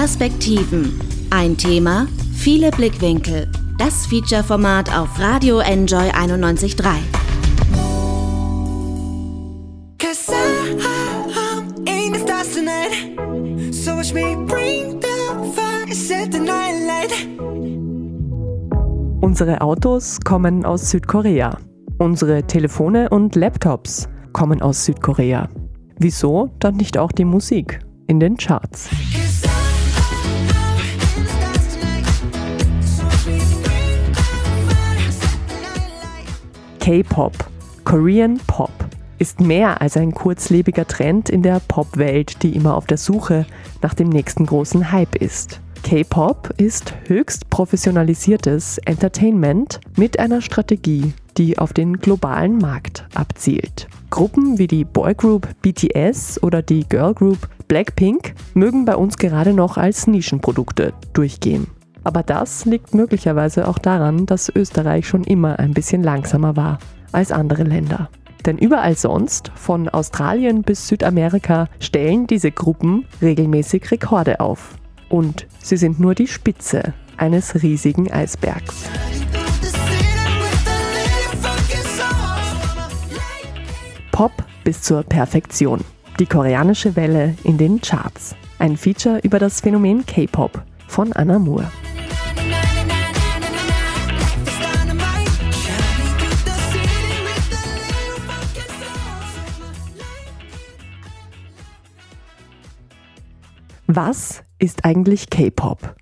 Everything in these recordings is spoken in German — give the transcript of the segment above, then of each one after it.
Perspektiven. Ein Thema, viele Blickwinkel. Das Feature-Format auf Radio Enjoy 91.3. Unsere Autos kommen aus Südkorea. Unsere Telefone und Laptops kommen aus Südkorea. Wieso dann nicht auch die Musik in den Charts? K-Pop, Korean Pop, ist mehr als ein kurzlebiger Trend in der Popwelt, die immer auf der Suche nach dem nächsten großen Hype ist. K-Pop ist höchst professionalisiertes Entertainment mit einer Strategie, die auf den globalen Markt abzielt. Gruppen wie die Boygroup BTS oder die Girlgroup Blackpink mögen bei uns gerade noch als Nischenprodukte durchgehen. Aber das liegt möglicherweise auch daran, dass Österreich schon immer ein bisschen langsamer war als andere Länder. Denn überall sonst, von Australien bis Südamerika, stellen diese Gruppen regelmäßig Rekorde auf. Und sie sind nur die Spitze eines riesigen Eisbergs. Pop bis zur Perfektion. Die koreanische Welle in den Charts. Ein Feature über das Phänomen K-Pop von Anna Moore. Was ist eigentlich K-Pop?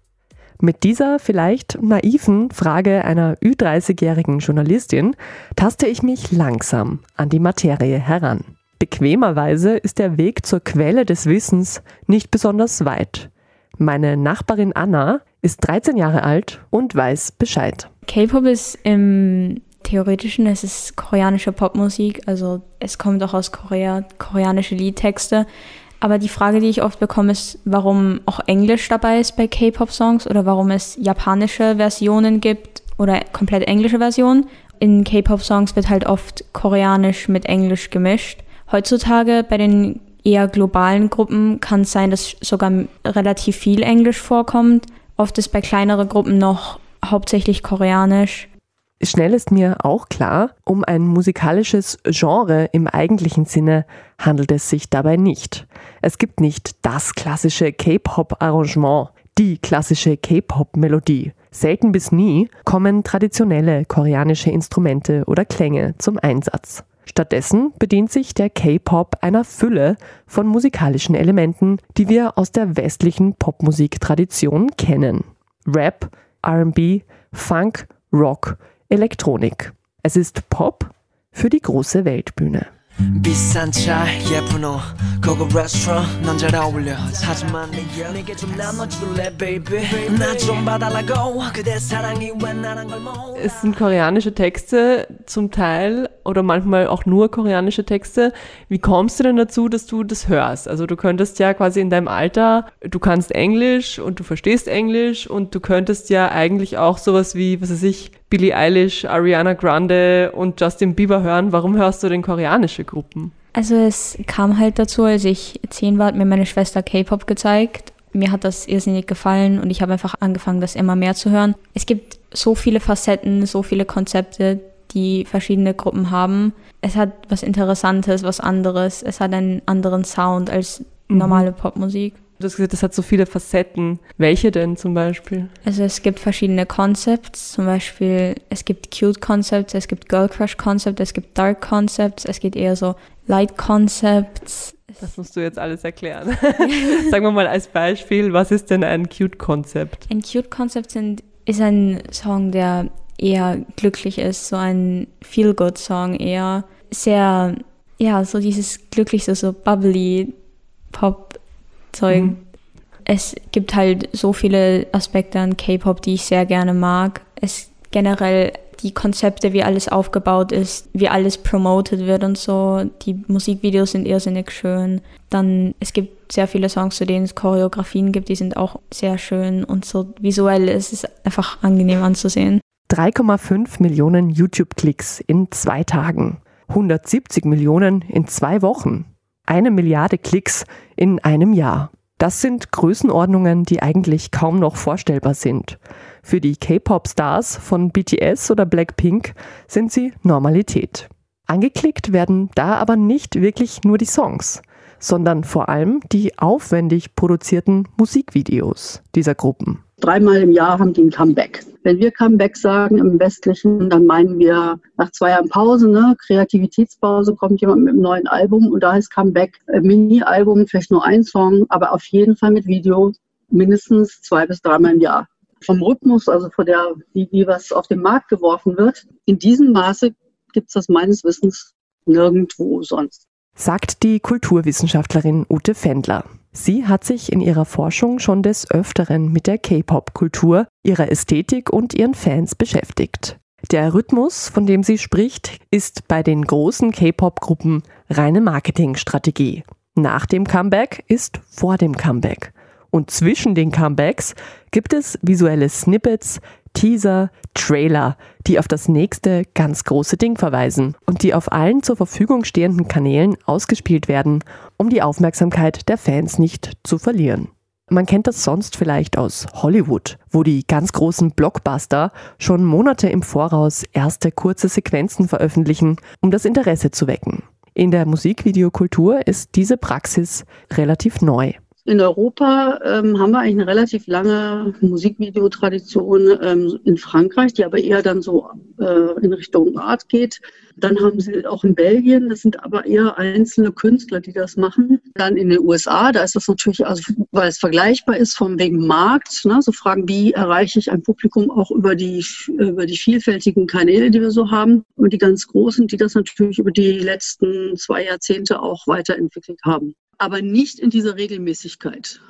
Mit dieser vielleicht naiven Frage einer Ü30-jährigen Journalistin taste ich mich langsam an die Materie heran. Bequemerweise ist der Weg zur Quelle des Wissens nicht besonders weit. Meine Nachbarin Anna ist 13 Jahre alt und weiß Bescheid. K-Pop ist im Theoretischen, es ist koreanische Popmusik, also es kommt auch aus Korea, koreanische Liedtexte. Aber die Frage, die ich oft bekomme, ist, warum auch Englisch dabei ist bei K-Pop-Songs oder warum es japanische Versionen gibt oder komplett englische Versionen. In K-Pop-Songs wird halt oft koreanisch mit Englisch gemischt. Heutzutage bei den eher globalen Gruppen kann es sein, dass sogar relativ viel Englisch vorkommt. Oft ist bei kleineren Gruppen noch hauptsächlich koreanisch. Schnell ist mir auch klar, um ein musikalisches Genre im eigentlichen Sinne handelt es sich dabei nicht. Es gibt nicht das klassische K-Pop-Arrangement, die klassische K-Pop-Melodie. Selten bis nie kommen traditionelle koreanische Instrumente oder Klänge zum Einsatz. Stattdessen bedient sich der K-Pop einer Fülle von musikalischen Elementen, die wir aus der westlichen Popmusiktradition kennen. Rap, RB, Funk, Rock, Elektronik. Es ist Pop für die große Weltbühne. 비싼 차 예쁜 옷 고급 레스토랑 넌잘 어울려 하지만 내게 좀 나눠줄래 baby 나좀 봐달라고 그대 사랑이 왜 나란 걸 Es sind koreanische Texte zum Teil oder manchmal auch nur koreanische Texte. Wie kommst du denn dazu, dass du das hörst? Also du könntest ja quasi in deinem Alter, du kannst Englisch und du verstehst Englisch und du könntest ja eigentlich auch sowas wie, was weiß ich, Billie Eilish, Ariana Grande und Justin Bieber hören. Warum hörst du denn koreanische Gruppen? Also es kam halt dazu, als ich zehn war, hat mir meine Schwester K-Pop gezeigt. Mir hat das irrsinnig gefallen und ich habe einfach angefangen, das immer mehr zu hören. Es gibt so viele Facetten, so viele Konzepte, die verschiedene Gruppen haben. Es hat was Interessantes, was anderes. Es hat einen anderen Sound als mhm. normale mhm. Popmusik. Du hast gesagt, das hat so viele Facetten. Welche denn zum Beispiel? Also es gibt verschiedene Concepts. Zum Beispiel, es gibt Cute Concepts, es gibt Girl Crush Concepts, es gibt Dark Concepts, es gibt eher so Light Concepts. Das musst du jetzt alles erklären. Sagen wir mal als Beispiel, was ist denn ein Cute Concept? Ein Cute Concept sind, ist ein Song, der eher glücklich ist, so ein Feel-Good-Song, eher sehr, ja, so dieses glückliche, so bubbly Pop Zeug. Mhm. Es gibt halt so viele Aspekte an K-Pop, die ich sehr gerne mag. Es generell die Konzepte, wie alles aufgebaut ist, wie alles promoted wird und so. Die Musikvideos sind irrsinnig schön. Dann, es gibt sehr viele Songs, zu denen es Choreografien gibt, die sind auch sehr schön und so visuell ist es einfach angenehm anzusehen. 3,5 Millionen YouTube-Klicks in zwei Tagen. 170 Millionen in zwei Wochen eine Milliarde Klicks in einem Jahr. Das sind Größenordnungen, die eigentlich kaum noch vorstellbar sind. Für die K-Pop-Stars von BTS oder Blackpink sind sie Normalität. Angeklickt werden da aber nicht wirklich nur die Songs, sondern vor allem die aufwendig produzierten Musikvideos dieser Gruppen. Dreimal im Jahr haben die ein Comeback. Wenn wir Comeback sagen im Westlichen, dann meinen wir nach zwei Jahren Pause, ne, Kreativitätspause, kommt jemand mit einem neuen Album und da heißt Comeback äh, Mini-Album, vielleicht nur ein Song, aber auf jeden Fall mit Video mindestens zwei bis dreimal im Jahr. Vom Rhythmus, also von der, wie, wie was auf den Markt geworfen wird, in diesem Maße gibt es das meines Wissens nirgendwo sonst. Sagt die Kulturwissenschaftlerin Ute Fendler. Sie hat sich in ihrer Forschung schon des Öfteren mit der K-Pop-Kultur, ihrer Ästhetik und ihren Fans beschäftigt. Der Rhythmus, von dem sie spricht, ist bei den großen K-Pop-Gruppen reine Marketingstrategie. Nach dem Comeback ist vor dem Comeback. Und zwischen den Comebacks gibt es visuelle Snippets, Teaser, Trailer, die auf das nächste ganz große Ding verweisen und die auf allen zur Verfügung stehenden Kanälen ausgespielt werden, um die Aufmerksamkeit der Fans nicht zu verlieren. Man kennt das sonst vielleicht aus Hollywood, wo die ganz großen Blockbuster schon Monate im Voraus erste kurze Sequenzen veröffentlichen, um das Interesse zu wecken. In der Musikvideokultur ist diese Praxis relativ neu. In Europa ähm, haben wir eigentlich eine relativ lange Musikvideotradition ähm, in Frankreich, die aber eher dann so äh, in Richtung Art geht. Dann haben sie auch in Belgien, das sind aber eher einzelne Künstler, die das machen. Dann in den USA, da ist das natürlich, also weil es vergleichbar ist vom wegen Markt, ne, so Fragen, wie erreiche ich ein Publikum auch über die, über die vielfältigen Kanäle, die wir so haben. Und die ganz großen, die das natürlich über die letzten zwei Jahrzehnte auch weiterentwickelt haben aber nicht in dieser Regelmäßigkeit.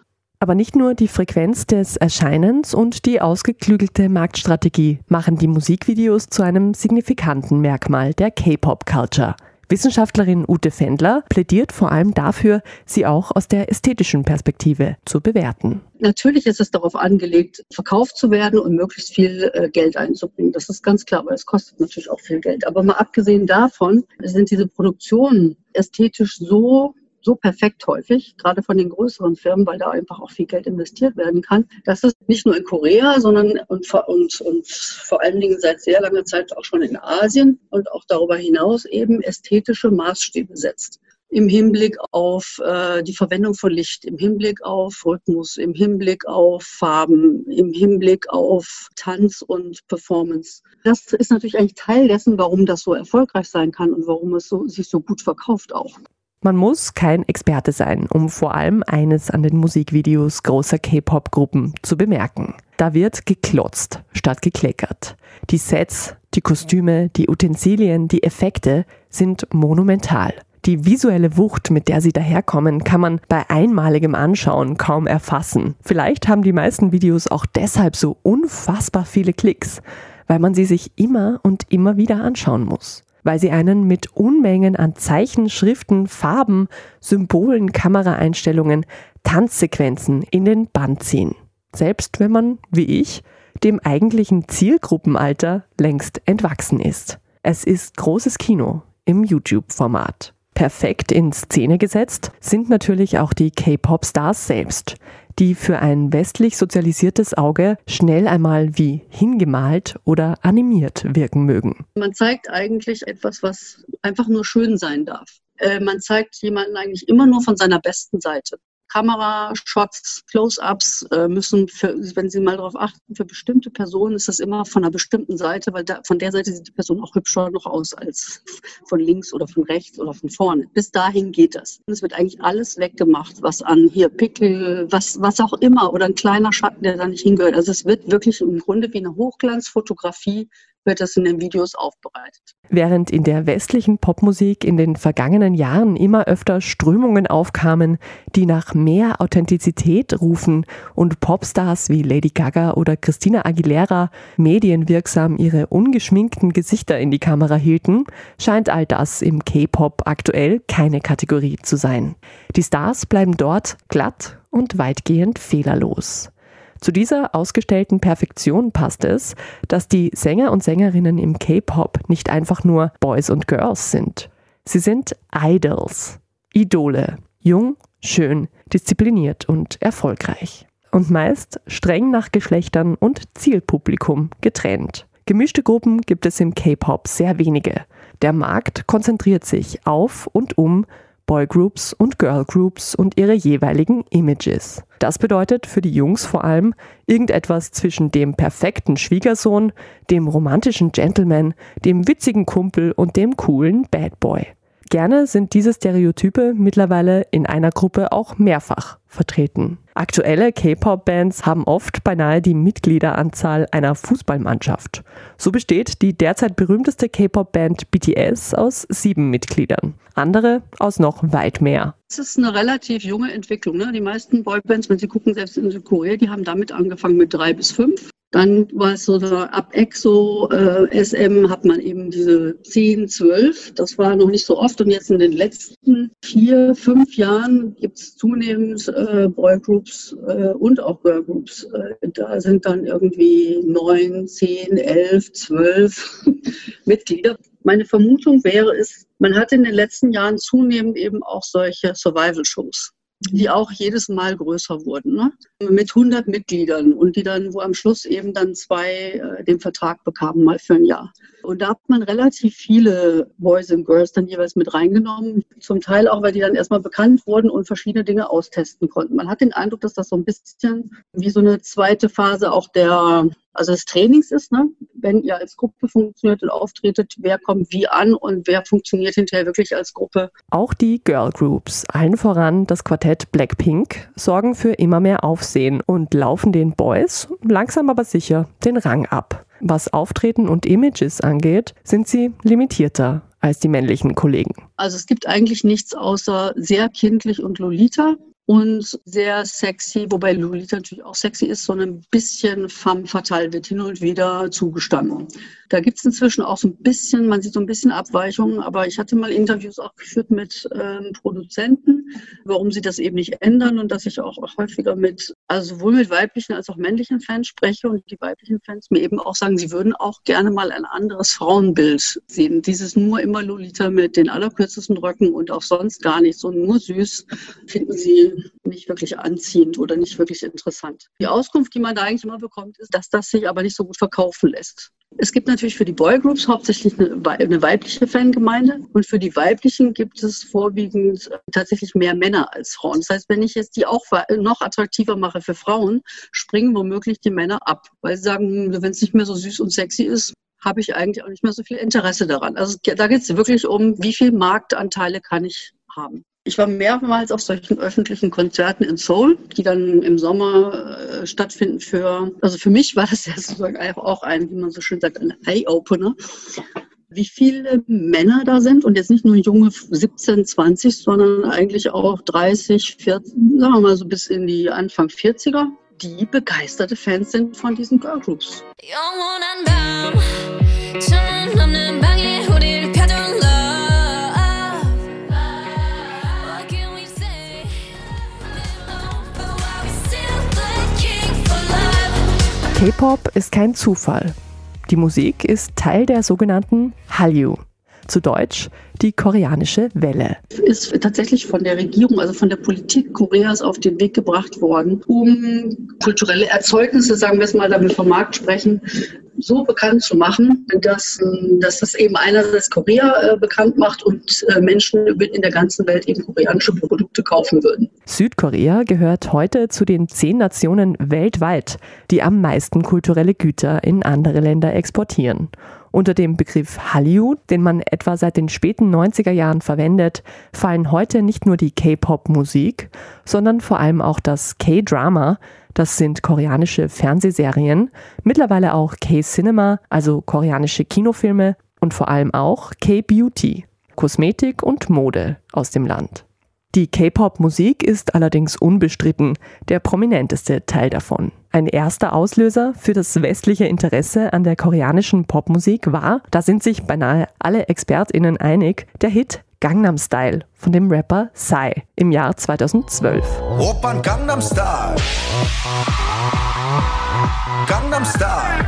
Aber nicht nur die Frequenz des Erscheinens und die ausgeklügelte Marktstrategie machen die Musikvideos zu einem signifikanten Merkmal der K-Pop-Culture. Wissenschaftlerin Ute Fendler plädiert vor allem dafür, sie auch aus der ästhetischen Perspektive zu bewerten. Natürlich ist es darauf angelegt, verkauft zu werden und möglichst viel äh, Geld einzubringen. Das ist ganz klar, weil es kostet natürlich auch viel Geld. Aber mal abgesehen davon sind diese Produktionen ästhetisch so so perfekt häufig, gerade von den größeren Firmen, weil da einfach auch viel Geld investiert werden kann, dass es nicht nur in Korea, sondern und, und, und vor allen Dingen seit sehr langer Zeit auch schon in Asien und auch darüber hinaus eben ästhetische Maßstäbe setzt im Hinblick auf äh, die Verwendung von Licht, im Hinblick auf Rhythmus, im Hinblick auf Farben, im Hinblick auf Tanz und Performance. Das ist natürlich eigentlich Teil dessen, warum das so erfolgreich sein kann und warum es so, sich so gut verkauft auch. Man muss kein Experte sein, um vor allem eines an den Musikvideos großer K-Pop-Gruppen zu bemerken. Da wird geklotzt statt gekleckert. Die Sets, die Kostüme, die Utensilien, die Effekte sind monumental. Die visuelle Wucht, mit der sie daherkommen, kann man bei einmaligem Anschauen kaum erfassen. Vielleicht haben die meisten Videos auch deshalb so unfassbar viele Klicks, weil man sie sich immer und immer wieder anschauen muss weil sie einen mit Unmengen an Zeichen, Schriften, Farben, Symbolen, Kameraeinstellungen, Tanzsequenzen in den Band ziehen. Selbst wenn man, wie ich, dem eigentlichen Zielgruppenalter längst entwachsen ist. Es ist großes Kino im YouTube-Format. Perfekt in Szene gesetzt sind natürlich auch die K-Pop-Stars selbst die für ein westlich sozialisiertes Auge schnell einmal wie hingemalt oder animiert wirken mögen. Man zeigt eigentlich etwas, was einfach nur schön sein darf. Äh, man zeigt jemanden eigentlich immer nur von seiner besten Seite. Kamerashots, Close-ups äh, müssen, für, wenn Sie mal darauf achten, für bestimmte Personen ist das immer von einer bestimmten Seite, weil da, von der Seite sieht die Person auch hübscher noch aus als von links oder von rechts oder von vorne. Bis dahin geht das. Es wird eigentlich alles weggemacht, was an hier Pickel, was, was auch immer oder ein kleiner Schatten, der da nicht hingehört. Also es wird wirklich im Grunde wie eine Hochglanzfotografie wird das in den Videos aufbereitet. Während in der westlichen Popmusik in den vergangenen Jahren immer öfter Strömungen aufkamen, die nach mehr Authentizität rufen und Popstars wie Lady Gaga oder Christina Aguilera medienwirksam ihre ungeschminkten Gesichter in die Kamera hielten, scheint all das im K-Pop aktuell keine Kategorie zu sein. Die Stars bleiben dort glatt und weitgehend fehlerlos. Zu dieser ausgestellten Perfektion passt es, dass die Sänger und Sängerinnen im K-Pop nicht einfach nur Boys und Girls sind. Sie sind Idols, Idole, jung, Schön, diszipliniert und erfolgreich. Und meist streng nach Geschlechtern und Zielpublikum getrennt. Gemischte Gruppen gibt es im K-Pop sehr wenige. Der Markt konzentriert sich auf und um Boygroups und Girlgroups und ihre jeweiligen Images. Das bedeutet für die Jungs vor allem irgendetwas zwischen dem perfekten Schwiegersohn, dem romantischen Gentleman, dem witzigen Kumpel und dem coolen Bad Boy. Gerne sind diese Stereotype mittlerweile in einer Gruppe auch mehrfach vertreten. Aktuelle K-Pop-Bands haben oft beinahe die Mitgliederanzahl einer Fußballmannschaft. So besteht die derzeit berühmteste K-Pop-Band BTS aus sieben Mitgliedern. Andere aus noch weit mehr. Es ist eine relativ junge Entwicklung. Ne? Die meisten Boybands, wenn Sie gucken, selbst in Südkorea, die haben damit angefangen mit drei bis fünf. Dann war es so, ab EXO, äh, SM hat man eben diese 10, 12. Das war noch nicht so oft. Und jetzt in den letzten vier, fünf Jahren gibt es zunehmend äh, Boygroups äh, und auch Girlgroups. Äh, da sind dann irgendwie neun, zehn, elf, zwölf Mitglieder. Meine Vermutung wäre es, man hat in den letzten Jahren zunehmend eben auch solche Survival-Shows die auch jedes Mal größer wurden, ne? mit 100 Mitgliedern und die dann, wo am Schluss eben dann zwei äh, den Vertrag bekamen, mal für ein Jahr. Und da hat man relativ viele Boys and Girls dann jeweils mit reingenommen, zum Teil auch, weil die dann erstmal bekannt wurden und verschiedene Dinge austesten konnten. Man hat den Eindruck, dass das so ein bisschen wie so eine zweite Phase auch der also des Trainings ist, ne? wenn ihr als Gruppe funktioniert und auftretet, wer kommt wie an und wer funktioniert hinterher wirklich als Gruppe. Auch die Girl Groups, allen voran das Quartett Blackpink, sorgen für immer mehr Aufsehen und laufen den Boys langsam aber sicher den Rang ab. Was Auftreten und Images angeht, sind sie limitierter als die männlichen Kollegen. Also es gibt eigentlich nichts außer sehr kindlich und Lolita und sehr sexy, wobei Lolita natürlich auch sexy ist, sondern ein bisschen femme fatale wird hin und wieder zugestanden. Da gibt es inzwischen auch so ein bisschen, man sieht so ein bisschen Abweichungen, aber ich hatte mal Interviews auch geführt mit ähm, Produzenten, warum sie das eben nicht ändern und dass ich auch häufiger mit, also sowohl mit weiblichen als auch männlichen Fans spreche und die weiblichen Fans mir eben auch sagen, sie würden auch gerne mal ein anderes Frauenbild sehen. Dieses nur immer Lolita mit den allerkürzesten Röcken und auch sonst gar nicht, so nur süß, finden sie nicht wirklich anziehend oder nicht wirklich interessant. Die Auskunft, die man da eigentlich immer bekommt, ist, dass das sich aber nicht so gut verkaufen lässt. Es gibt natürlich für die Boygroups hauptsächlich eine, weibliche Fangemeinde und für die weiblichen gibt es vorwiegend tatsächlich mehr Männer als Frauen. Das heißt, wenn ich jetzt die auch noch attraktiver mache für Frauen, springen womöglich die Männer ab, weil sie sagen, hm, wenn es nicht mehr so süß und sexy ist, habe ich eigentlich auch nicht mehr so viel Interesse daran. Also da geht es wirklich um, wie viel Marktanteile kann ich haben. Ich war mehrmals auf solchen öffentlichen Konzerten in Seoul, die dann im Sommer äh, stattfinden für, also für mich war das ja sozusagen auch ein, wie man so schön sagt, ein Eye-Opener. Wie viele Männer da sind und jetzt nicht nur junge 17, 20, sondern eigentlich auch 30, 40, sagen wir mal so bis in die Anfang 40er, die begeisterte Fans sind von diesen Girlgroups. K-Pop ist kein Zufall. Die Musik ist Teil der sogenannten Hallyu. Zu Deutsch die koreanische Welle. Ist tatsächlich von der Regierung, also von der Politik Koreas auf den Weg gebracht worden, um kulturelle Erzeugnisse, sagen wir es mal, damit vom Markt sprechen, so bekannt zu machen, dass, dass das eben einerseits Korea äh, bekannt macht und äh, Menschen in der ganzen Welt eben koreanische Produkte kaufen würden. Südkorea gehört heute zu den zehn Nationen weltweit, die am meisten kulturelle Güter in andere Länder exportieren. Unter dem Begriff Hallyu, den man etwa seit den späten 90er Jahren verwendet, fallen heute nicht nur die K-Pop-Musik, sondern vor allem auch das K-Drama, das sind koreanische Fernsehserien, mittlerweile auch K-Cinema, also koreanische Kinofilme und vor allem auch K-Beauty, Kosmetik und Mode aus dem Land. Die K-Pop-Musik ist allerdings unbestritten der prominenteste Teil davon. Ein erster Auslöser für das westliche Interesse an der koreanischen Popmusik war, da sind sich beinahe alle ExpertInnen einig, der Hit Gangnam Style von dem Rapper Psy im Jahr 2012. Opan Gangnam Style. Gangnam Style.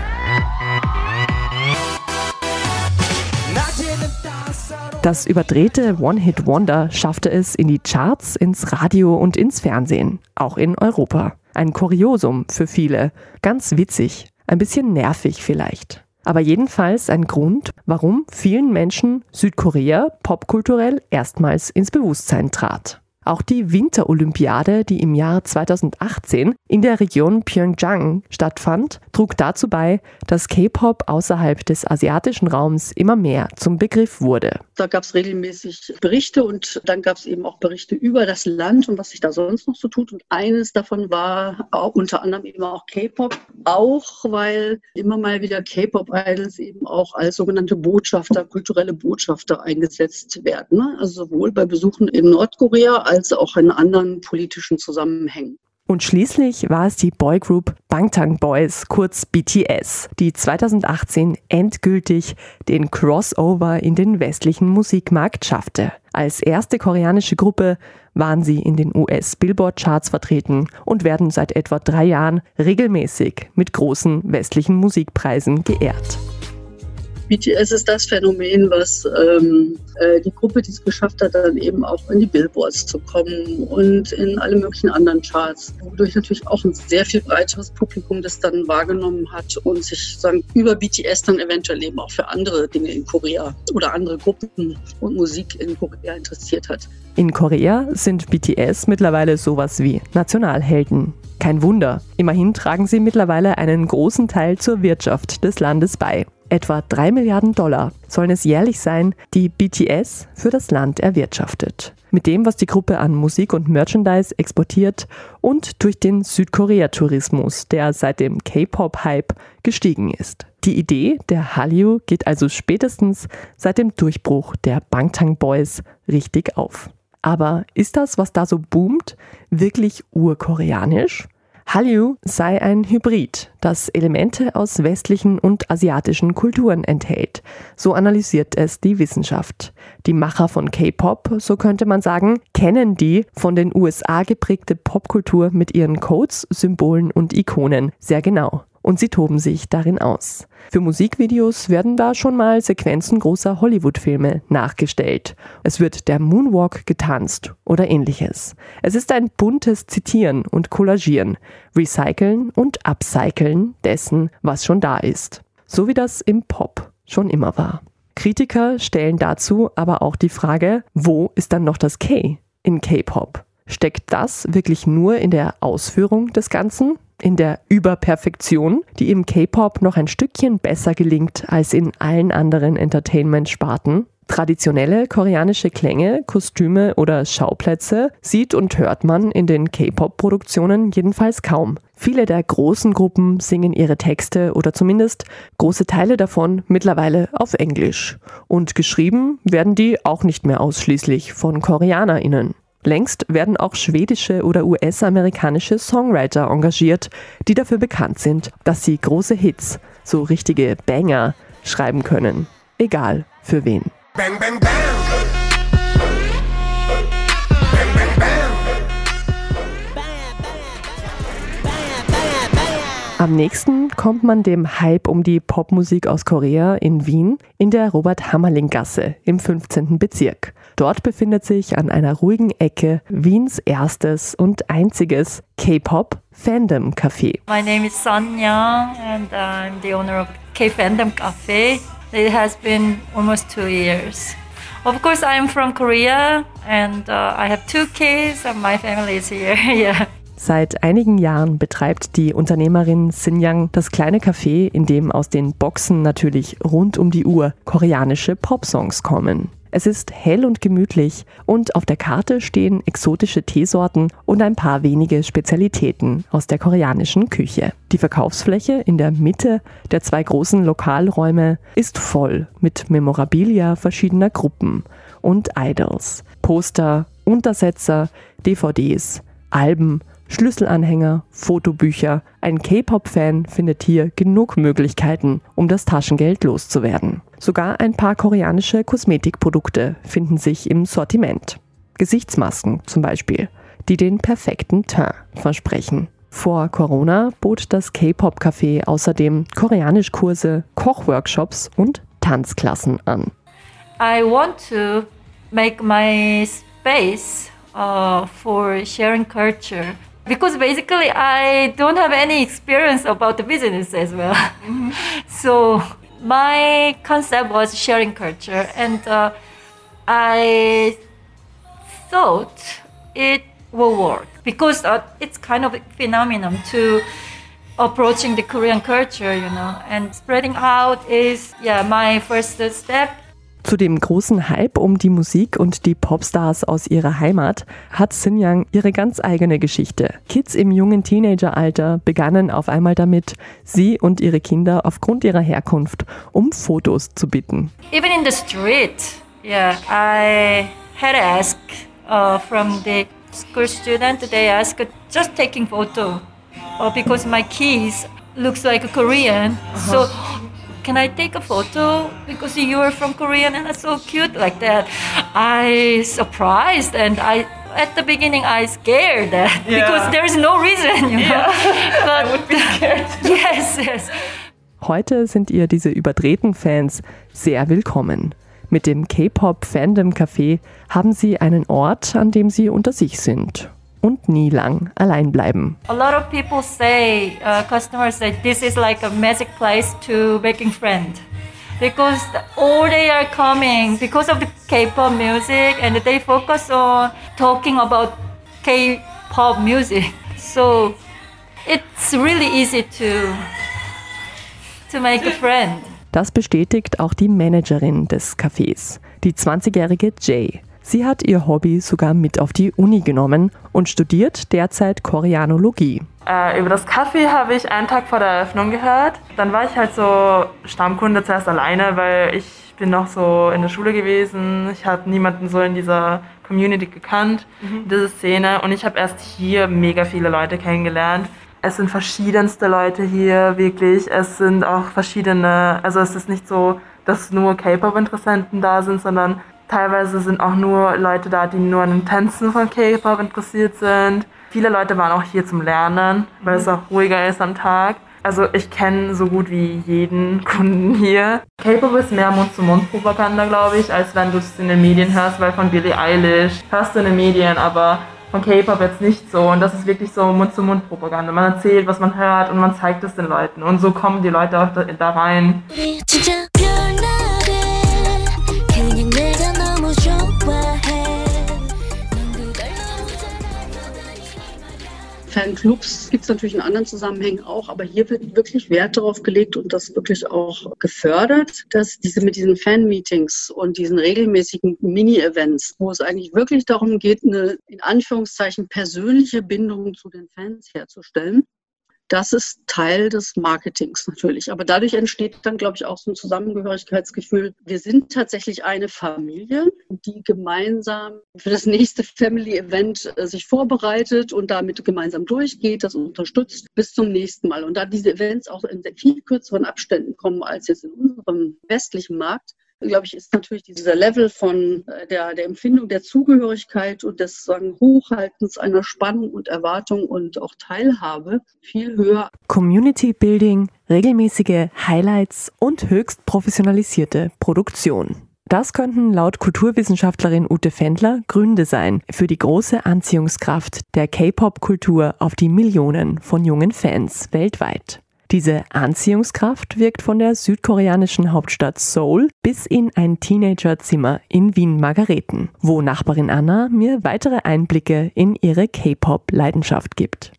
Das überdrehte One-Hit-Wonder schaffte es in die Charts, ins Radio und ins Fernsehen, auch in Europa. Ein Kuriosum für viele. Ganz witzig, ein bisschen nervig vielleicht. Aber jedenfalls ein Grund, warum vielen Menschen Südkorea popkulturell erstmals ins Bewusstsein trat. Auch die Winterolympiade, die im Jahr 2018 in der Region Pyeongchang stattfand, trug dazu bei, dass K-Pop außerhalb des asiatischen Raums immer mehr zum Begriff wurde. Da gab es regelmäßig Berichte und dann gab es eben auch Berichte über das Land und was sich da sonst noch so tut. Und eines davon war unter anderem eben auch K-Pop, auch weil immer mal wieder K-Pop-Idols eben auch als sogenannte Botschafter, kulturelle Botschafter eingesetzt werden. Ne? Also sowohl bei Besuchen in Nordkorea als auch in anderen politischen Zusammenhängen. Und schließlich war es die Boygroup Bangtan Boys, kurz BTS, die 2018 endgültig den Crossover in den westlichen Musikmarkt schaffte. Als erste koreanische Gruppe waren sie in den US-Billboard-Charts vertreten und werden seit etwa drei Jahren regelmäßig mit großen westlichen Musikpreisen geehrt. BTS ist das Phänomen, was ähm, äh, die Gruppe, die es geschafft hat, dann eben auch in die Billboards zu kommen und in alle möglichen anderen Charts, wodurch natürlich auch ein sehr viel breiteres Publikum das dann wahrgenommen hat und sich sagen, über BTS dann eventuell eben auch für andere Dinge in Korea oder andere Gruppen und Musik in Korea interessiert hat. In Korea sind BTS mittlerweile sowas wie Nationalhelden. Kein Wunder, immerhin tragen sie mittlerweile einen großen Teil zur Wirtschaft des Landes bei. Etwa 3 Milliarden Dollar sollen es jährlich sein, die BTS für das Land erwirtschaftet. Mit dem, was die Gruppe an Musik und Merchandise exportiert und durch den Südkorea-Tourismus, der seit dem K-Pop-Hype gestiegen ist. Die Idee der Hallyu geht also spätestens seit dem Durchbruch der Bangtan Boys richtig auf. Aber ist das, was da so boomt, wirklich urkoreanisch? Hallyu sei ein Hybrid, das Elemente aus westlichen und asiatischen Kulturen enthält. So analysiert es die Wissenschaft. Die Macher von K-Pop, so könnte man sagen, kennen die von den USA geprägte Popkultur mit ihren Codes, Symbolen und Ikonen sehr genau und sie toben sich darin aus. Für Musikvideos werden da schon mal Sequenzen großer Hollywood-Filme nachgestellt. Es wird der Moonwalk getanzt oder ähnliches. Es ist ein buntes Zitieren und Collagieren, Recyceln und Upcyceln dessen, was schon da ist. So wie das im Pop schon immer war. Kritiker stellen dazu aber auch die Frage, wo ist dann noch das K in K-Pop? Steckt das wirklich nur in der Ausführung des Ganzen? In der Überperfektion, die im K-Pop noch ein Stückchen besser gelingt als in allen anderen Entertainment-Sparten. Traditionelle koreanische Klänge, Kostüme oder Schauplätze sieht und hört man in den K-Pop-Produktionen jedenfalls kaum. Viele der großen Gruppen singen ihre Texte oder zumindest große Teile davon mittlerweile auf Englisch. Und geschrieben werden die auch nicht mehr ausschließlich von KoreanerInnen. Längst werden auch schwedische oder US-amerikanische Songwriter engagiert, die dafür bekannt sind, dass sie große Hits, so richtige Banger, schreiben können. Egal für wen. Bang, bang, bang. Am nächsten kommt man dem Hype um die Popmusik aus Korea in Wien in der Robert-Hammerling-Gasse im 15. Bezirk. Dort befindet sich an einer ruhigen Ecke Wiens erstes und einziges K-Pop Fandom Café. My name is Sanya and I'm the owner of K-Fandom Cafe. It has been almost two years. Of course, I am from Korea and uh, I have two kids and my family is here. yeah. Seit einigen Jahren betreibt die Unternehmerin Sinyang das kleine Café, in dem aus den Boxen natürlich rund um die Uhr koreanische Popsongs kommen. Es ist hell und gemütlich und auf der Karte stehen exotische Teesorten und ein paar wenige Spezialitäten aus der koreanischen Küche. Die Verkaufsfläche in der Mitte der zwei großen Lokalräume ist voll mit Memorabilia verschiedener Gruppen und Idols, Poster, Untersetzer, DVDs, Alben Schlüsselanhänger, Fotobücher. Ein K-Pop-Fan findet hier genug Möglichkeiten, um das Taschengeld loszuwerden. Sogar ein paar koreanische Kosmetikprodukte finden sich im Sortiment. Gesichtsmasken zum Beispiel, die den perfekten Teint versprechen. Vor Corona bot das K-Pop-Café außerdem Koreanischkurse, Kochworkshops und Tanzklassen an. I want to make my space uh, for sharing culture because basically I don't have any experience about the business as well. So my concept was sharing culture, and uh, I thought it will work because uh, it's kind of a phenomenon to approaching the Korean culture, you know, and spreading out is yeah my first step. Zu dem großen Hype um die Musik und die Popstars aus ihrer Heimat hat Sinjang ihre ganz eigene Geschichte. Kids im jungen Teenageralter begannen auf einmal damit, sie und ihre Kinder aufgrund ihrer Herkunft um Fotos zu bitten. Even in the street, yeah, I had asked uh, from the school student, they asked just taking photo, uh, because my kids looks like a Korean, so can I take a photo because you are from Korea and it's so cute like that. I surprised and I at the beginning I scared that yeah. because there's no reason, you know. Yeah. But I would be scared. yes, yes. Heute sind ihr diese überdrehten Fans sehr willkommen. Mit dem K-Pop Fandom Café haben sie einen Ort, an dem sie unter sich sind und nie lang allein bleiben. A lot of people say, uh, customers say, this is like a magic place to making friends. Because all they are coming because of the K-pop music and they focus on talking about K-pop music. So it's really easy to, to make a friend. Das bestätigt auch die Managerin des Cafés, die 20-jährige Jay. Sie hat ihr Hobby sogar mit auf die Uni genommen und studiert derzeit Koreanologie. Äh, über das Kaffee habe ich einen Tag vor der Eröffnung gehört. Dann war ich halt so Stammkunde zuerst alleine, weil ich bin noch so in der Schule gewesen. Ich habe niemanden so in dieser Community gekannt, mhm. diese Szene. Und ich habe erst hier mega viele Leute kennengelernt. Es sind verschiedenste Leute hier, wirklich. Es sind auch verschiedene, also es ist nicht so, dass nur K-Pop-Interessenten da sind, sondern Teilweise sind auch nur Leute da, die nur an den Tänzen von K-Pop interessiert sind. Viele Leute waren auch hier zum Lernen, weil es auch ruhiger ist am Tag. Also ich kenne so gut wie jeden Kunden hier. K-Pop ist mehr Mund-zu-Mund-Propaganda, glaube ich, als wenn du es in den Medien hörst, weil von Billie Eilish hörst du in den Medien, aber von K-Pop jetzt nicht so. Und das ist wirklich so Mund-zu-Mund-Propaganda. Man erzählt, was man hört und man zeigt es den Leuten. Und so kommen die Leute auch da, da rein. Fanclubs gibt es natürlich in anderen Zusammenhängen auch, aber hier wird wirklich Wert darauf gelegt und das wirklich auch gefördert, dass diese mit diesen Fan-Meetings und diesen regelmäßigen Mini-Events, wo es eigentlich wirklich darum geht, eine in Anführungszeichen persönliche Bindung zu den Fans herzustellen, das ist Teil des Marketings natürlich. Aber dadurch entsteht dann, glaube ich, auch so ein Zusammengehörigkeitsgefühl. Wir sind tatsächlich eine Familie, die gemeinsam für das nächste Family Event äh, sich vorbereitet und damit gemeinsam durchgeht, das unterstützt bis zum nächsten Mal. Und da diese Events auch in viel kürzeren Abständen kommen als jetzt in unserem westlichen Markt, glaube ich, ist natürlich dieser Level von äh, der, der Empfindung der Zugehörigkeit und des sagen, Hochhaltens einer Spannung und Erwartung und auch Teilhabe viel höher. Community Building, regelmäßige Highlights und höchst professionalisierte Produktion. Das könnten laut Kulturwissenschaftlerin Ute Fendler Gründe sein für die große Anziehungskraft der K-Pop-Kultur auf die Millionen von jungen Fans weltweit. Diese Anziehungskraft wirkt von der südkoreanischen Hauptstadt Seoul bis in ein Teenagerzimmer in Wien-Margareten, wo Nachbarin Anna mir weitere Einblicke in ihre K-Pop-Leidenschaft gibt.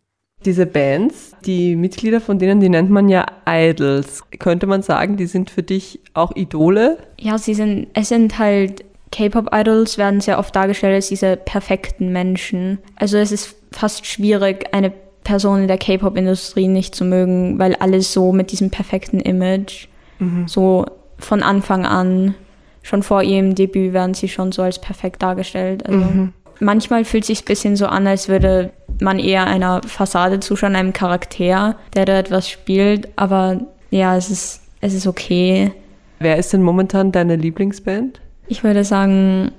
Diese Bands, die Mitglieder von denen, die nennt man ja Idols. Könnte man sagen, die sind für dich auch Idole? Ja, sie sind, es sind halt K-Pop-Idols werden sehr oft dargestellt als diese perfekten Menschen. Also es ist fast schwierig, eine Personen der K-Pop-Industrie nicht zu mögen, weil alles so mit diesem perfekten Image, mhm. so von Anfang an, schon vor ihrem Debüt werden sie schon so als perfekt dargestellt. Also mhm. manchmal fühlt es sich ein bisschen so an, als würde man eher einer Fassade zuschauen, einem Charakter, der da etwas spielt, aber ja, es ist, es ist okay. Wer ist denn momentan deine Lieblingsband? Ich würde sagen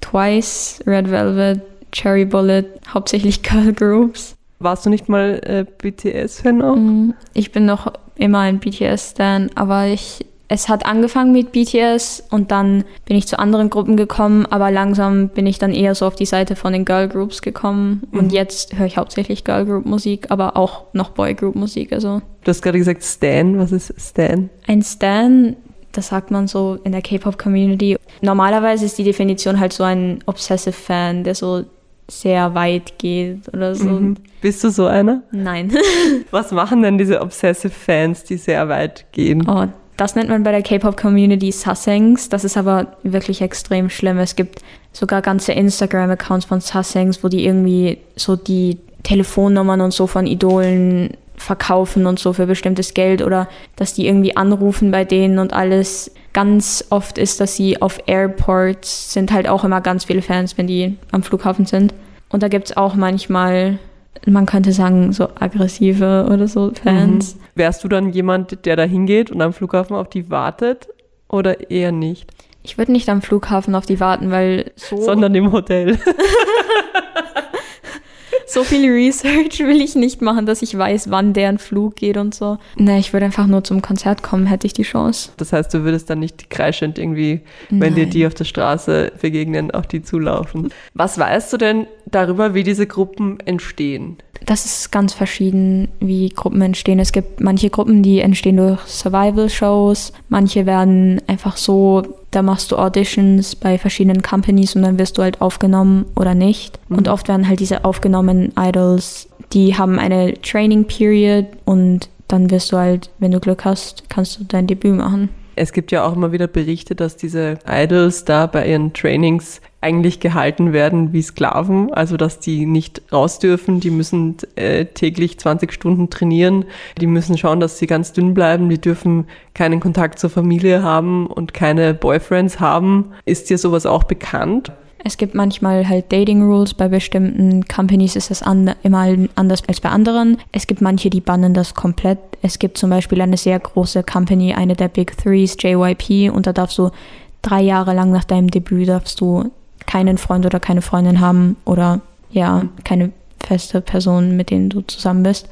Twice, Red Velvet, Cherry Bullet, hauptsächlich Girl Groups. Warst du nicht mal äh, BTS-Fan auch? Mm, ich bin noch immer ein BTS-Stan, aber ich es hat angefangen mit BTS und dann bin ich zu anderen Gruppen gekommen, aber langsam bin ich dann eher so auf die Seite von den Girl Groups gekommen und jetzt höre ich hauptsächlich Girl Group Musik, aber auch noch Boy Group Musik. Also Du hast gerade gesagt Stan. Was ist Stan? ein Stan, das sagt man so in der K-Pop Community. Normalerweise ist die Definition halt so ein Obsessive Fan, der so sehr weit geht oder so. Mhm. Bist du so einer? Nein. Was machen denn diese Obsessive Fans, die sehr weit gehen? Oh, das nennt man bei der K-Pop-Community Sussangs. Das ist aber wirklich extrem schlimm. Es gibt sogar ganze Instagram-Accounts von Sussangs, wo die irgendwie so die Telefonnummern und so von Idolen verkaufen und so für bestimmtes Geld oder dass die irgendwie anrufen bei denen und alles. Ganz oft ist, dass sie auf Airports sind halt auch immer ganz viele Fans, wenn die am Flughafen sind. Und da gibt es auch manchmal, man könnte sagen, so aggressive oder so Fans. Wärst du dann jemand, der da hingeht und am Flughafen auf die wartet oder eher nicht? Ich würde nicht am Flughafen auf die warten, weil so, Sondern im Hotel. so viel Research will ich nicht machen, dass ich weiß, wann deren Flug geht und so. Nee, ich würde einfach nur zum Konzert kommen, hätte ich die Chance. Das heißt, du würdest dann nicht kreischend irgendwie, wenn dir Nein. die auf der Straße begegnen, auf die zulaufen. Was weißt du denn darüber, wie diese Gruppen entstehen? Das ist ganz verschieden, wie Gruppen entstehen. Es gibt manche Gruppen, die entstehen durch Survival-Shows. Manche werden einfach so, da machst du Auditions bei verschiedenen Companies und dann wirst du halt aufgenommen oder nicht. Und oft werden halt diese aufgenommenen Idols, die haben eine Training Period und dann wirst du halt, wenn du Glück hast, kannst du dein Debüt machen. Es gibt ja auch immer wieder Berichte, dass diese Idols da bei ihren Trainings eigentlich gehalten werden wie Sklaven, also dass die nicht raus dürfen, die müssen äh, täglich 20 Stunden trainieren, die müssen schauen, dass sie ganz dünn bleiben, die dürfen keinen Kontakt zur Familie haben und keine Boyfriends haben. Ist dir sowas auch bekannt? Es gibt manchmal halt Dating Rules. Bei bestimmten Companies ist das an, immer anders als bei anderen. Es gibt manche, die bannen das komplett. Es gibt zum Beispiel eine sehr große Company, eine der Big Threes, JYP, und da darfst du drei Jahre lang nach deinem Debüt darfst du keinen Freund oder keine Freundin haben oder ja, keine feste Person, mit denen du zusammen bist,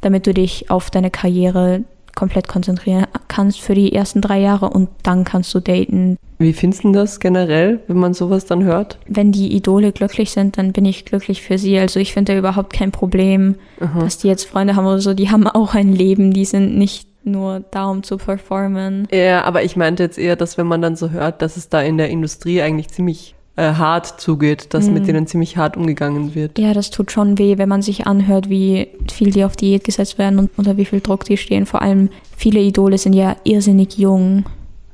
damit du dich auf deine Karriere komplett konzentrieren kannst für die ersten drei Jahre und dann kannst du daten, Wie findest du das generell, wenn man sowas dann hört? wenn die Idole glücklich sind, dann bin ich glücklich für sie. Also ich finde da überhaupt kein Problem, dass die jetzt Freunde haben oder so. Die haben auch ein Leben, die sind nicht nur da, um zu performen. Ja, aber ich meinte jetzt eher, dass wenn man dann so hört, dass es da in der Industrie eigentlich ziemlich äh, hart zugeht, dass mit denen ziemlich hart umgegangen wird. Ja, das tut schon weh, wenn man sich anhört, wie viel die auf Diät gesetzt werden und unter wie viel Druck die stehen. Vor allem viele Idole sind ja irrsinnig jung.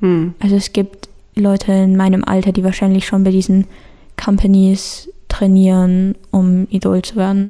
Hm. Also es gibt Leute in meinem Alter, die wahrscheinlich schon bei diesen Companies trainieren, um Idol zu werden.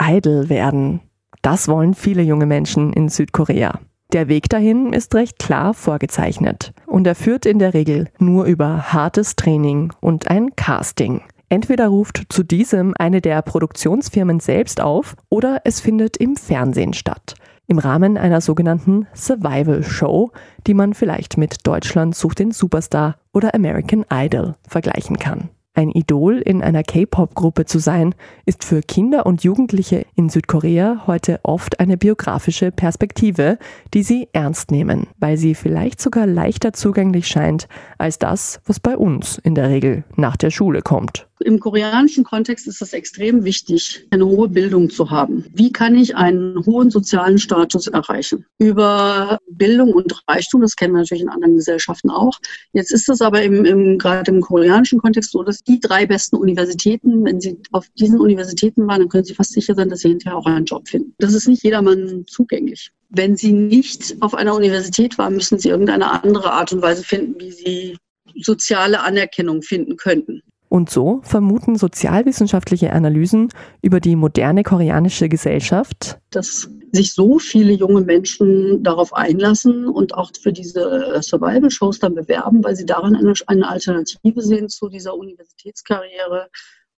Idol werden. Das wollen viele junge Menschen in Südkorea. Der Weg dahin ist recht klar vorgezeichnet und er führt in der Regel nur über hartes Training und ein Casting. Entweder ruft zu diesem eine der Produktionsfirmen selbst auf oder es findet im Fernsehen statt. Im Rahmen einer sogenannten Survival Show, die man vielleicht mit Deutschland sucht den Superstar oder American Idol vergleichen kann. Ein Idol in einer K-Pop-Gruppe zu sein, ist für Kinder und Jugendliche in Südkorea heute oft eine biografische Perspektive, die sie ernst nehmen, weil sie vielleicht sogar leichter zugänglich scheint als das, was bei uns in der Regel nach der Schule kommt. Im koreanischen Kontext ist es extrem wichtig, eine hohe Bildung zu haben. Wie kann ich einen hohen sozialen Status erreichen? Über Bildung und Reichtum, das kennen wir natürlich in anderen Gesellschaften auch. Jetzt ist es aber im, im, gerade im koreanischen Kontext so, dass die drei besten Universitäten, wenn Sie auf diesen Universitäten waren, dann können Sie fast sicher sein, dass Sie hinterher auch einen Job finden. Das ist nicht jedermann zugänglich. Wenn Sie nicht auf einer Universität waren, müssen Sie irgendeine andere Art und Weise finden, wie Sie soziale Anerkennung finden könnten. Und so vermuten sozialwissenschaftliche Analysen über die moderne koreanische Gesellschaft, dass sich so viele junge Menschen darauf einlassen und auch für diese Survival-Shows dann bewerben, weil sie darin eine, eine Alternative sehen zu dieser Universitätskarriere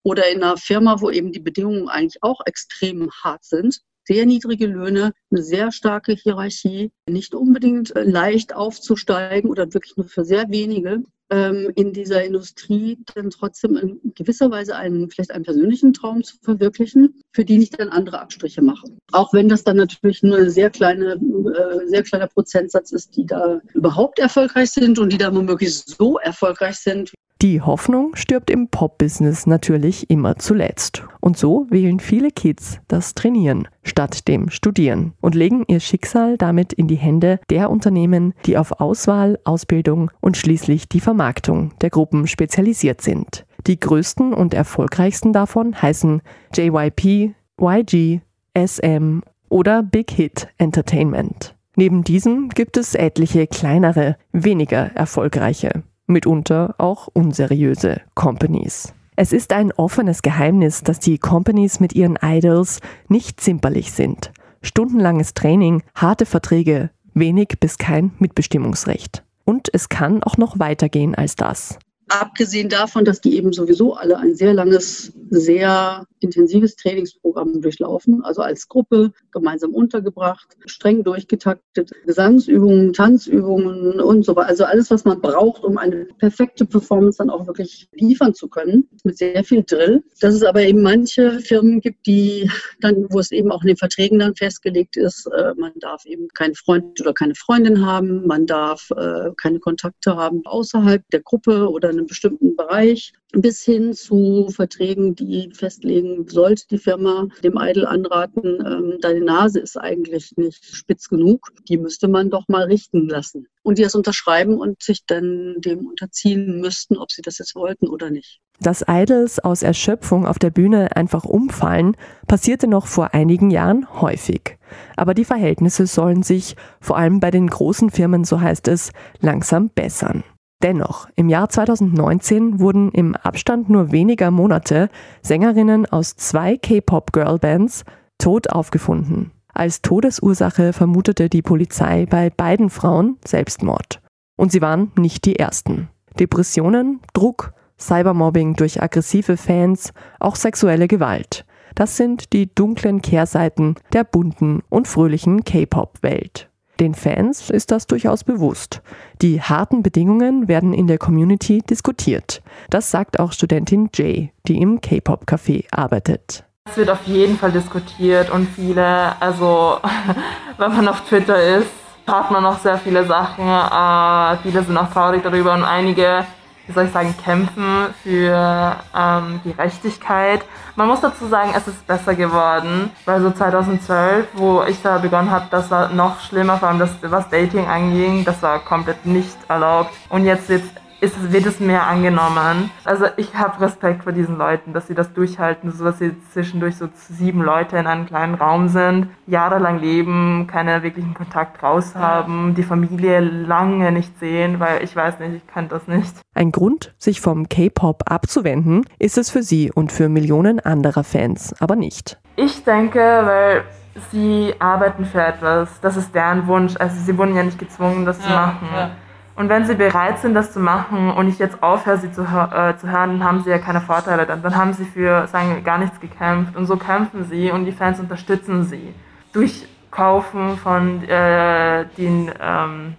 oder in einer Firma, wo eben die Bedingungen eigentlich auch extrem hart sind. Sehr niedrige Löhne, eine sehr starke Hierarchie, nicht unbedingt äh, leicht aufzusteigen oder wirklich nur für sehr wenige. Ähm, in dieser Industrie dann trotzdem in gewisser Weise einen, vielleicht einen persönlichen Traum zu verwirklichen, für den ich dann andere Abstriche mache. Auch wenn das dann natürlich nur ein sehr, kleine, äh, sehr kleiner Prozentsatz ist, die da überhaupt erfolgreich sind und die da womöglich so erfolgreich sind, die Hoffnung stirbt im Pop-Business natürlich immer zuletzt. Und so wählen viele Kids das Trainieren statt dem Studieren und legen ihr Schicksal damit in die Hände der Unternehmen, die auf Auswahl, Ausbildung und schließlich die Vermarktung der Gruppen spezialisiert sind. Die größten und erfolgreichsten davon heißen JYP, YG, SM oder Big Hit Entertainment. Neben diesem gibt es etliche kleinere, weniger erfolgreiche mitunter auch unseriöse Companies. Es ist ein offenes Geheimnis, dass die Companies mit ihren Idols nicht zimperlich sind. Stundenlanges Training, harte Verträge, wenig bis kein Mitbestimmungsrecht. Und es kann auch noch weitergehen als das. Abgesehen davon, dass die eben sowieso alle ein sehr langes, sehr intensives Trainingsprogramm durchlaufen, also als Gruppe gemeinsam untergebracht, streng durchgetaktet, Gesangsübungen, Tanzübungen und so weiter. Also alles, was man braucht, um eine perfekte Performance dann auch wirklich liefern zu können, mit sehr viel Drill. Dass es aber eben manche Firmen gibt, die dann, wo es eben auch in den Verträgen dann festgelegt ist, äh, man darf eben keinen Freund oder keine Freundin haben, man darf äh, keine Kontakte haben außerhalb der Gruppe oder einem bestimmten Bereich, bis hin zu Verträgen, die festlegen, sollte die Firma dem Idol anraten, ähm, deine Nase ist eigentlich nicht spitz genug, die müsste man doch mal richten lassen. Und die das unterschreiben und sich dann dem unterziehen müssten, ob sie das jetzt wollten oder nicht. Dass Idols aus Erschöpfung auf der Bühne einfach umfallen, passierte noch vor einigen Jahren häufig. Aber die Verhältnisse sollen sich, vor allem bei den großen Firmen, so heißt es, langsam bessern. Dennoch, im Jahr 2019 wurden im Abstand nur weniger Monate Sängerinnen aus zwei K-Pop-Girlbands tot aufgefunden. Als Todesursache vermutete die Polizei bei beiden Frauen Selbstmord. Und sie waren nicht die ersten. Depressionen, Druck, Cybermobbing durch aggressive Fans, auch sexuelle Gewalt. Das sind die dunklen Kehrseiten der bunten und fröhlichen K-Pop-Welt. Den Fans ist das durchaus bewusst. Die harten Bedingungen werden in der Community diskutiert. Das sagt auch Studentin Jay, die im K-Pop-Café arbeitet. Es wird auf jeden Fall diskutiert und viele, also wenn man auf Twitter ist, hat man noch sehr viele Sachen. Äh, viele sind auch traurig darüber und einige wie soll ich sagen, kämpfen für ähm, Gerechtigkeit. Man muss dazu sagen, es ist besser geworden, weil so 2012, wo ich da begonnen habe, das war noch schlimmer, vor allem das, was Dating anging, das war komplett nicht erlaubt. Und jetzt wird ist, wird es mehr angenommen. Also ich habe Respekt vor diesen Leuten, dass sie das durchhalten, so dass sie zwischendurch so sieben Leute in einem kleinen Raum sind, jahrelang leben, keinen wirklichen Kontakt raus haben, die Familie lange nicht sehen, weil ich weiß nicht, ich kann das nicht. Ein Grund, sich vom K-Pop abzuwenden, ist es für sie und für Millionen anderer Fans aber nicht. Ich denke, weil sie arbeiten für etwas, das ist deren Wunsch. Also sie wurden ja nicht gezwungen, das ja, zu machen. Ja. Und wenn sie bereit sind, das zu machen und ich jetzt aufhöre, sie zu, äh, zu hören, dann haben sie ja keine Vorteile. Dann, dann haben sie für, sagen gar nichts gekämpft. Und so kämpfen sie und die Fans unterstützen sie. Durch Kaufen von äh, den ähm,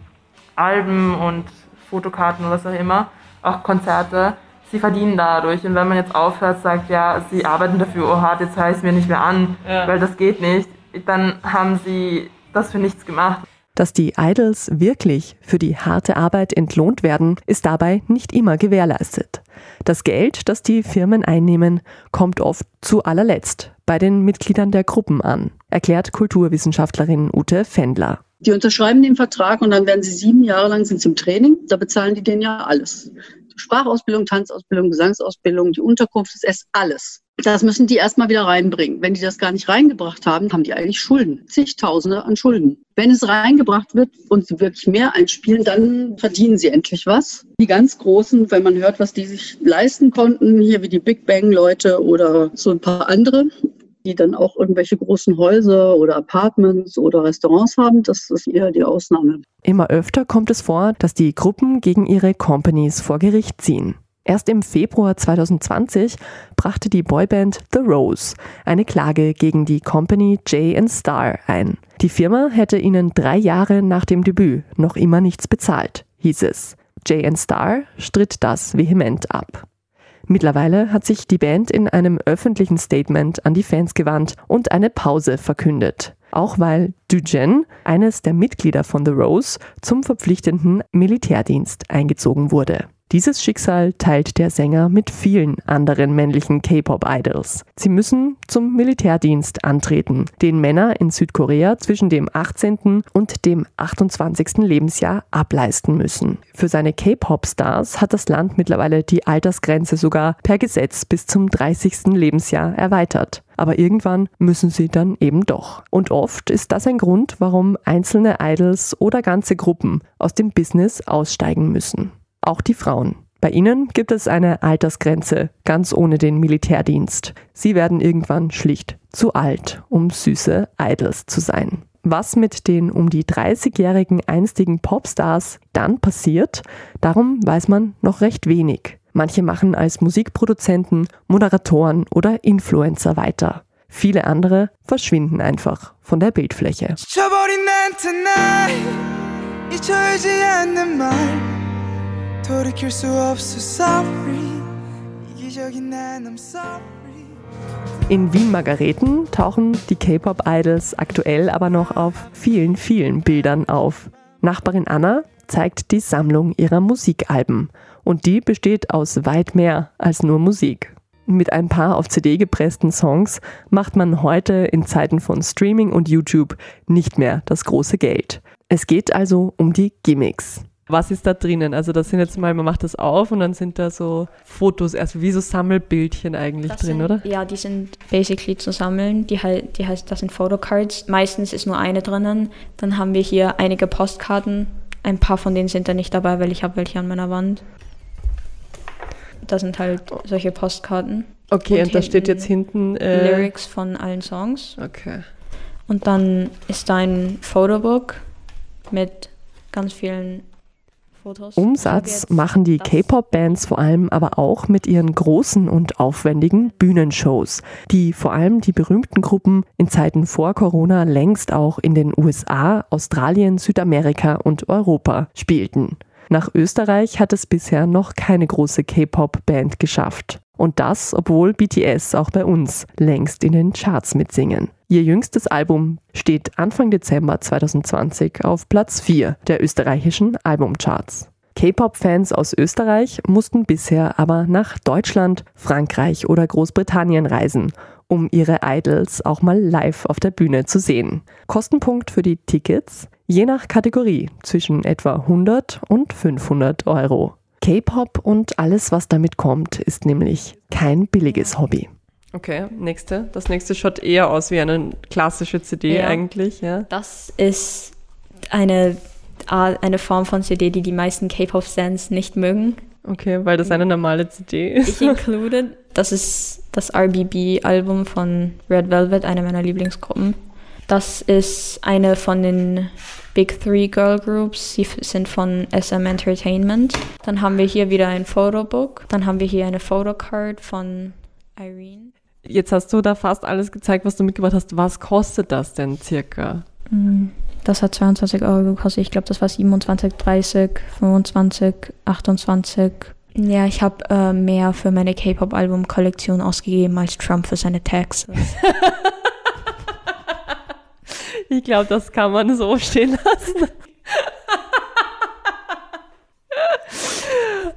Alben und Fotokarten oder was auch immer, auch Konzerte. Sie verdienen dadurch. Und wenn man jetzt aufhört, sagt, ja, sie arbeiten dafür, oh hart, jetzt es mir nicht mehr an, ja. weil das geht nicht, dann haben sie das für nichts gemacht. Dass die Idols wirklich für die harte Arbeit entlohnt werden, ist dabei nicht immer gewährleistet. Das Geld, das die Firmen einnehmen, kommt oft zu allerletzt bei den Mitgliedern der Gruppen an, erklärt Kulturwissenschaftlerin Ute Fendler. Die unterschreiben den Vertrag und dann werden sie sieben Jahre lang sind im Training. Da bezahlen die denen ja alles. Sprachausbildung, Tanzausbildung, Gesangsausbildung, die Unterkunft, das ist alles. Das müssen die erstmal wieder reinbringen. Wenn die das gar nicht reingebracht haben, haben die eigentlich Schulden. Zigtausende an Schulden. Wenn es reingebracht wird und sie wirklich mehr einspielen, dann verdienen sie endlich was. Die ganz Großen, wenn man hört, was die sich leisten konnten, hier wie die Big Bang Leute oder so ein paar andere, die dann auch irgendwelche großen Häuser oder Apartments oder Restaurants haben, das ist eher die Ausnahme. Immer öfter kommt es vor, dass die Gruppen gegen ihre Companies vor Gericht ziehen. Erst im Februar 2020 brachte die Boyband The Rose eine Klage gegen die Company J Star ein. Die Firma hätte ihnen drei Jahre nach dem Debüt noch immer nichts bezahlt, hieß es. J.N. Starr stritt das vehement ab. Mittlerweile hat sich die Band in einem öffentlichen Statement an die Fans gewandt und eine Pause verkündet. Auch weil Dujen, eines der Mitglieder von The Rose, zum verpflichtenden Militärdienst eingezogen wurde. Dieses Schicksal teilt der Sänger mit vielen anderen männlichen K-Pop-Idols. Sie müssen zum Militärdienst antreten, den Männer in Südkorea zwischen dem 18. und dem 28. Lebensjahr ableisten müssen. Für seine K-Pop-Stars hat das Land mittlerweile die Altersgrenze sogar per Gesetz bis zum 30. Lebensjahr erweitert. Aber irgendwann müssen sie dann eben doch. Und oft ist das ein Grund, warum einzelne Idols oder ganze Gruppen aus dem Business aussteigen müssen auch die Frauen. Bei ihnen gibt es eine Altersgrenze, ganz ohne den Militärdienst. Sie werden irgendwann schlicht zu alt, um süße Idols zu sein. Was mit den um die 30-jährigen einstigen Popstars dann passiert, darum weiß man noch recht wenig. Manche machen als Musikproduzenten, Moderatoren oder Influencer weiter. Viele andere verschwinden einfach von der Bildfläche. 돌이킬 수 없어 sorry 이기적인 난 I'm sorry in Wien Margareten tauchen die K-Pop-Idols aktuell aber noch auf vielen, vielen Bildern auf. Nachbarin Anna zeigt die Sammlung ihrer Musikalben und die besteht aus weit mehr als nur Musik. Mit ein paar auf CD gepressten Songs macht man heute in Zeiten von Streaming und YouTube nicht mehr das große Geld. Es geht also um die Gimmicks. Was ist da drinnen? Also das sind jetzt mal, man macht das auf und dann sind da so Fotos, also wie so Sammelbildchen eigentlich das drin, sind, oder? Ja, die sind basically zu sammeln. Die, die heißt, das sind Photocards. Meistens ist nur eine drinnen. Dann haben wir hier einige Postkarten. Ein paar von denen sind da nicht dabei, weil ich habe welche an meiner Wand. Das sind halt solche Postkarten. Okay, und, und da steht jetzt hinten äh, Lyrics von allen Songs. Okay. Und dann ist da ein Fotobook mit ganz vielen. Umsatz machen die K-Pop-Bands vor allem aber auch mit ihren großen und aufwendigen Bühnenshows, die vor allem die berühmten Gruppen in Zeiten vor Corona längst auch in den USA, Australien, Südamerika und Europa spielten. Nach Österreich hat es bisher noch keine große K-Pop-Band geschafft. Und das, obwohl BTS auch bei uns längst in den Charts mitsingen. Ihr jüngstes Album steht Anfang Dezember 2020 auf Platz 4 der österreichischen Albumcharts. K-Pop-Fans aus Österreich mussten bisher aber nach Deutschland, Frankreich oder Großbritannien reisen, um ihre Idols auch mal live auf der Bühne zu sehen. Kostenpunkt für die Tickets? Je nach Kategorie zwischen etwa 100 und 500 Euro. K-Pop und alles, was damit kommt, ist nämlich kein billiges Hobby. Okay, nächste. Das nächste schaut eher aus wie eine klassische CD ja. eigentlich. Ja. Das ist eine, eine Form von CD, die die meisten K-Pop-Fans nicht mögen. Okay, weil das eine normale CD ist. Ich included. Das ist das RBB-Album von Red Velvet, eine meiner Lieblingsgruppen. Das ist eine von den Big Three Girl Groups. Sie sind von SM Entertainment. Dann haben wir hier wieder ein Fotobook. Dann haben wir hier eine Photocard von Irene. Jetzt hast du da fast alles gezeigt, was du mitgebracht hast. Was kostet das denn circa? Mm, das hat 22 Euro gekostet. Ich glaube, das war 27, 30, 25, 28. Ja, ich habe äh, mehr für meine K-Pop-Album-Kollektion ausgegeben als Trump für seine Taxes. ich glaube, das kann man so stehen lassen.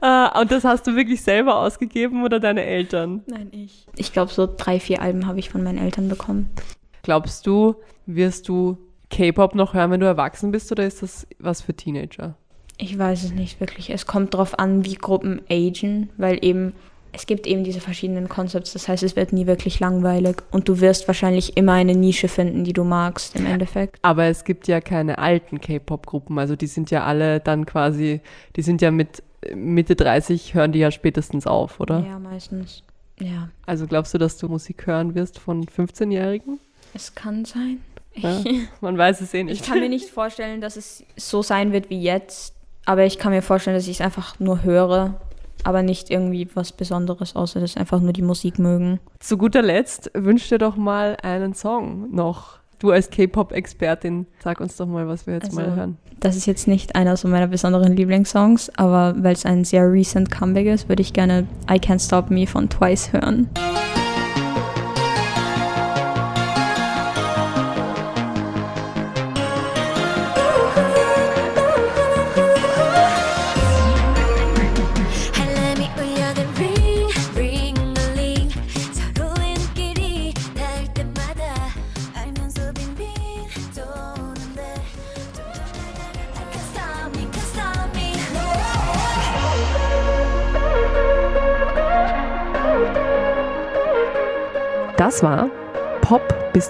Ah, und das hast du wirklich selber ausgegeben oder deine Eltern? Nein, ich. Ich glaube, so drei, vier Alben habe ich von meinen Eltern bekommen. Glaubst du, wirst du K-Pop noch hören, wenn du erwachsen bist, oder ist das was für Teenager? Ich weiß es nicht wirklich. Es kommt darauf an, wie Gruppen agen, weil eben es gibt eben diese verschiedenen Concepts. Das heißt, es wird nie wirklich langweilig und du wirst wahrscheinlich immer eine Nische finden, die du magst im Endeffekt. Aber es gibt ja keine alten K-Pop-Gruppen. Also die sind ja alle dann quasi, die sind ja mit Mitte 30 hören die ja spätestens auf, oder? Ja, meistens. Ja. Also glaubst du, dass du Musik hören wirst von 15-Jährigen? Es kann sein. Ja, man weiß es eh nicht. Ich kann mir nicht vorstellen, dass es so sein wird wie jetzt, aber ich kann mir vorstellen, dass ich es einfach nur höre, aber nicht irgendwie was Besonderes, außer dass einfach nur die Musik mögen. Zu guter Letzt wünsch dir doch mal einen Song noch Du als K-Pop-Expertin, sag uns doch mal, was wir jetzt Also, mal hören. Das ist jetzt nicht einer so meiner besonderen Lieblingssongs, aber weil es ein sehr recent Comeback ist, würde ich gerne I Can't Stop Me von Twice hören.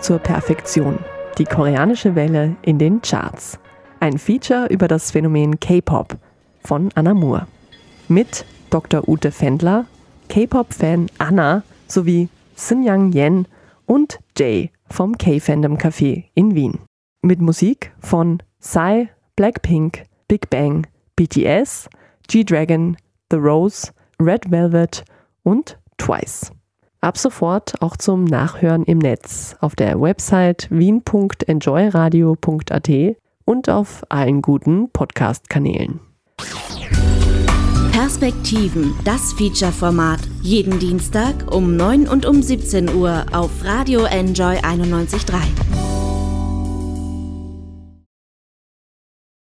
Zur Perfektion. Die koreanische Welle in den Charts. Ein Feature über das Phänomen K-Pop von Anna Moore. Mit Dr. Ute Fendler, K-Pop-Fan Anna sowie Sun Yen und Jay vom K-Fandom Café in Wien. Mit Musik von Psy, Blackpink, Big Bang, BTS, G-Dragon, The Rose, Red Velvet und Twice. Ab sofort auch zum Nachhören im Netz auf der Website wien.enjoyradio.at und auf allen guten Podcast-Kanälen. Perspektiven, das Feature-Format. Jeden Dienstag um 9 und um 17 Uhr auf Radio Enjoy 91.3.